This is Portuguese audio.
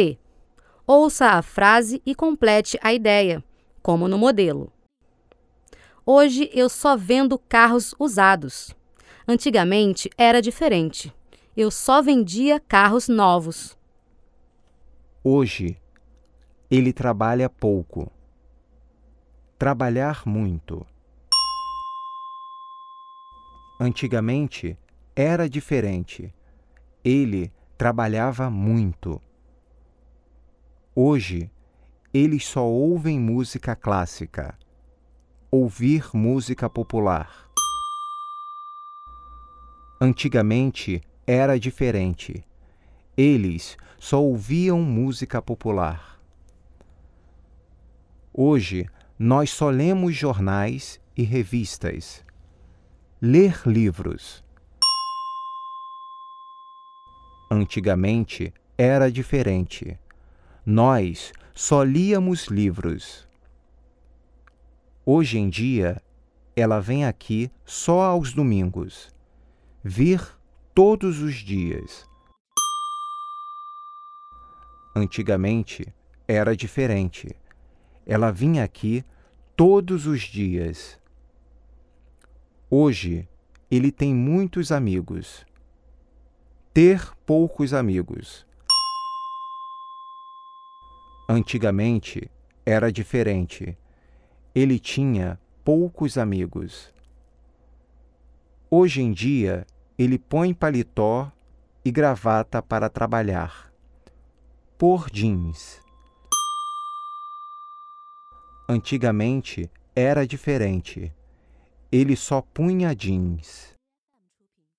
C. Ouça a frase e complete a ideia, como no modelo. Hoje eu só vendo carros usados. Antigamente era diferente. Eu só vendia carros novos. Hoje, ele trabalha pouco. Trabalhar muito. Antigamente era diferente. Ele trabalhava muito. Hoje, eles só ouvem música clássica. Ouvir música popular. Antigamente era diferente. Eles só ouviam música popular. Hoje, nós só lemos jornais e revistas. Ler livros. Antigamente era diferente. Nós só líamos livros. Hoje em dia, ela vem aqui só aos domingos. Vir todos os dias. Antigamente era diferente. Ela vinha aqui todos os dias. Hoje ele tem muitos amigos. Ter poucos amigos. Antigamente era diferente. Ele tinha poucos amigos. Hoje em dia, ele põe paletó e gravata para trabalhar. Por jeans. Antigamente era diferente. Ele só punha jeans.